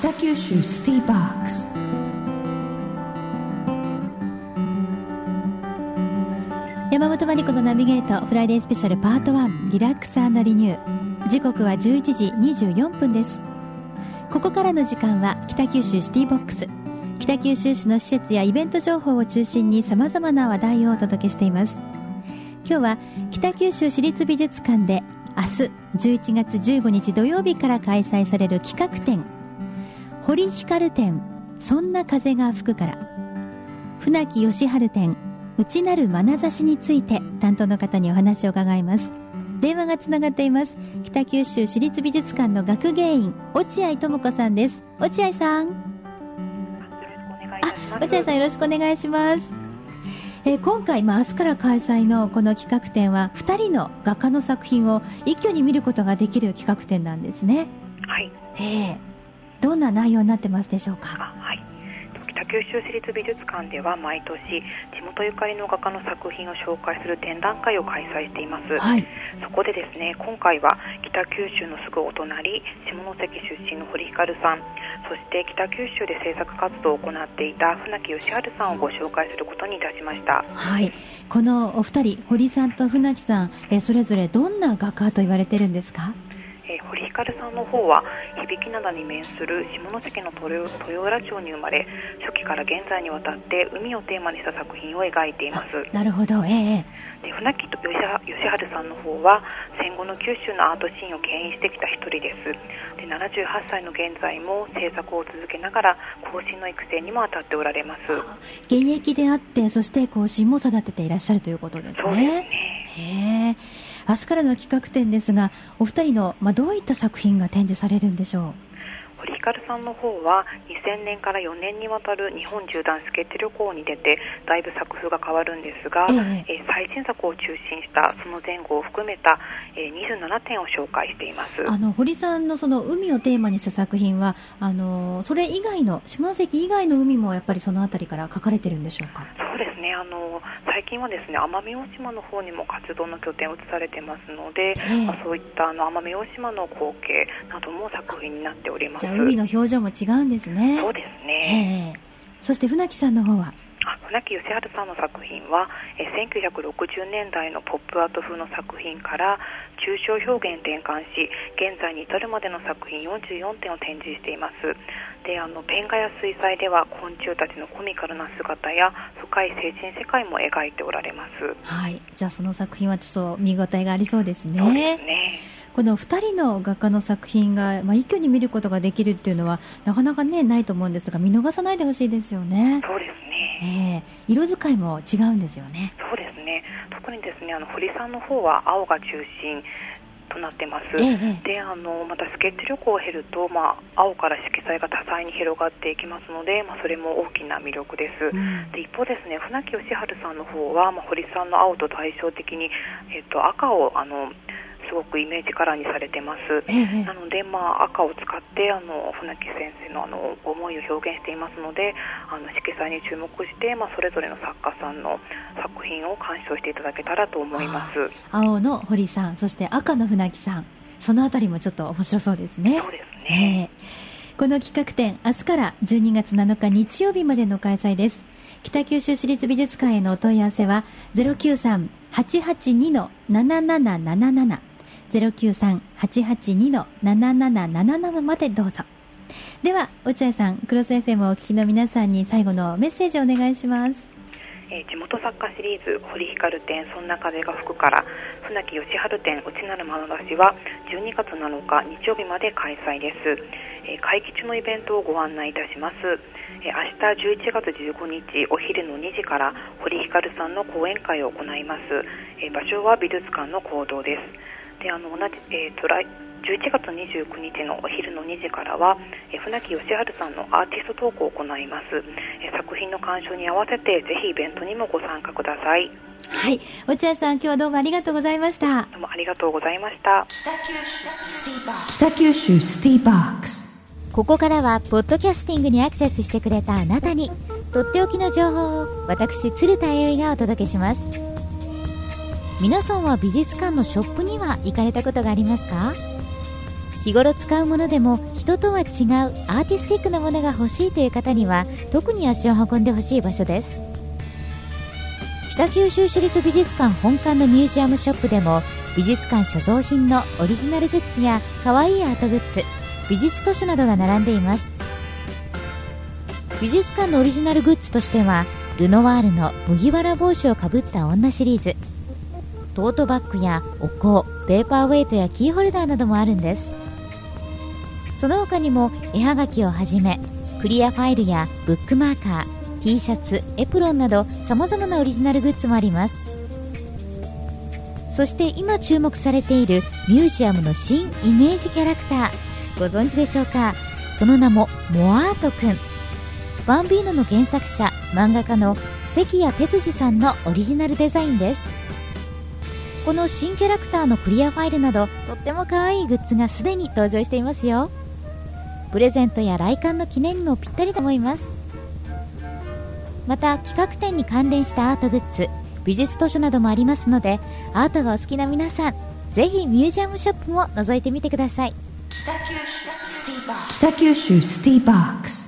北九州シティバックス。山本真理子のナビゲートフライデースペシャルパート1リラックスリニュー。時刻は11時24分です。ここからの時間は北九州シティボックス。北九州市の施設やイベント情報を中心にさまざまな話題をお届けしています。今日は北九州市立美術館で明日11月15日土曜日から開催される企画展。堀光展そんな風が吹くから。船木義晴展内なる眼差しについて担当の方にお話を伺います。電話がつながっています。北九州市立美術館の学芸員落合智子さんです。落合さん。あ落合さんよろしくお願いします。えー、今回、まあ、明日から開催のこの企画展は2人の画家の作品を一挙に見ることができる企画展なんですね。はい、えー、どんな内容になってますでしょうか？はい。北九州市立美術館では毎年地元ゆかりの画家の作品を紹介する展覧会を開催しています、はい、そこでですね今回は北九州のすぐお隣下関出身の堀光さんそして北九州で制作活動を行っていた船木義治さんをご紹介することにいたしました。はい。このお二人堀さんと船木さんえそれぞれどんな画家と言われてるんですか？光さんの方は響灘に面する下関の豊浦町に生まれ初期から現在にわたって海をテーマにした作品を描いていますなるほど、えー、で船木と吉治さんの方は戦後の九州のアートシーンを牽引してきた一人です。で78歳の現在も制作を続けながら後進の育成にも当たっておられます。現役であってそして後進も育てていらっしゃるということですね。そうですね。へー明日からの企画展ですがお二人の、まあ、どういった作品が展示されるんでしょう？堀ひかるさんの方は2000年から4年にわたる日本縦断スケッチ旅行に出てだいぶ作風が変わるんですが、ええ。ー、最新作を中心したその前後を含めた、えー、27点を紹介しています。あの堀さんのその海をテーマにした作品はあのそれ以外の下関以外の海もやっぱりその辺りから書かれてるんでしょうか？そうであの最近はですね奄美大島の方にも活動の拠点を移されてますので、えー、まあ、そういったあの奄美大島の光景なども作品になっております。じゃあ海の表情も違うんですね。そうですね、えー、そして船木さんの方は？船木義治さんの作品は、え1960年代のポップアート風の作品から抽象表現転換し現在に至るまでの作品44点を展示しています。であのペン画や水彩では昆虫たちのコミカルな姿や深い精神世界も描いておられます。はい。じゃあその作品はちょっと見応えがありそうですね。そうですね。この2人の画家の作品が、まあ、一挙に見ることができるっていうのはなかなか、ね、ないと思うんですが見逃さないでほしいですよね。そうですね、えー、色使いも違うんですよね。そうですね。特にですねあの堀さんの方は青が中心となってます、ええ、であのまたスケッチ旅行を経ると、まあ、青から色彩が多彩に広がっていきますので、まあ、それも大きな魅力です、うん、で一方ですね船木義治さんの方は、まあ、堀さんの青と対照的に、えっと、赤をあのすごくイメージカラーにされてます、ええ、なので、まあ、赤を使ってあの船木先生のあの思いを表現していますのであの色彩に注目して、まあ、それぞれの作家さんの作品を鑑賞していただけたらと思います。青の堀さんそして赤の船木さんそのあたりもちょっと面白そうですね。そうですね、えー、この企画展明日から12月7日日曜日までの開催です。北九州市立美術館へのお問い合わせは093-882-7777 093-882-7777までどうぞ。では、落合さん、クロス FM をお聞きの皆さんに最後のメッセージをお願いします。えー、地元作家シリーズ「堀光展そんな風が吹く」から船木義治展内なる眼差しは12月7日日曜日まで開催です、えー、会期中のイベントをご案内いたします、えー、明日11月15日お昼の2時から堀光さんの講演会を行います、え場所は美術館の講堂ですであの同じ、えーと、来11月29日のお昼の2時からは、え船木義治さんのアーティストトークを行います、え作品の鑑賞に合わせてぜひイベントにもご参加ください。はい。落合さん今日はどうもありがとうございました。どうもありがとうございました。北九州シティバック。ス。ここからはポッドキャスティングにアクセスしてくれたあなたにとっておきの情報を私鶴田英がお届けします皆さんは美術館のショップには行かれたことがありますか？日頃使うものでも人とは違うアーティスティックなものが欲しいという方には特に足を運んでほしい場所です。北九州市立美術館本館のミュージアムショップでも美術館所蔵品のオリジナルグッズや可愛いアートグッズ美術図書などが並んでいます。美術館のオリジナルグッズとしてはルノワールの麦わら帽子をかぶった女シリーズトートバッグやお香ペーパーウェイトやキーホルダーなどもあるんです。その他にも絵はがきをはじめクリアファイルやブックマーカー T シャツエプロンなどさまざまなオリジナルグッズもあります。そして今注目されているミュージアムの新イメージキャラクターご存知でしょうか？その名もモアートくん。バンビーノの原作者漫画家の関谷哲司さんのオリジナルデザインです。この新キャラクターのクリアファイルなどとっても可愛いグッズがすでに登場していますよ。プレゼントや来館の記念にもぴったりと思います。また企画展に関連したアートグッズ美術図書などもありますのでアートがお好きな皆さんぜひミュージアムショップも覗いてみてください。北九州スティーバックス。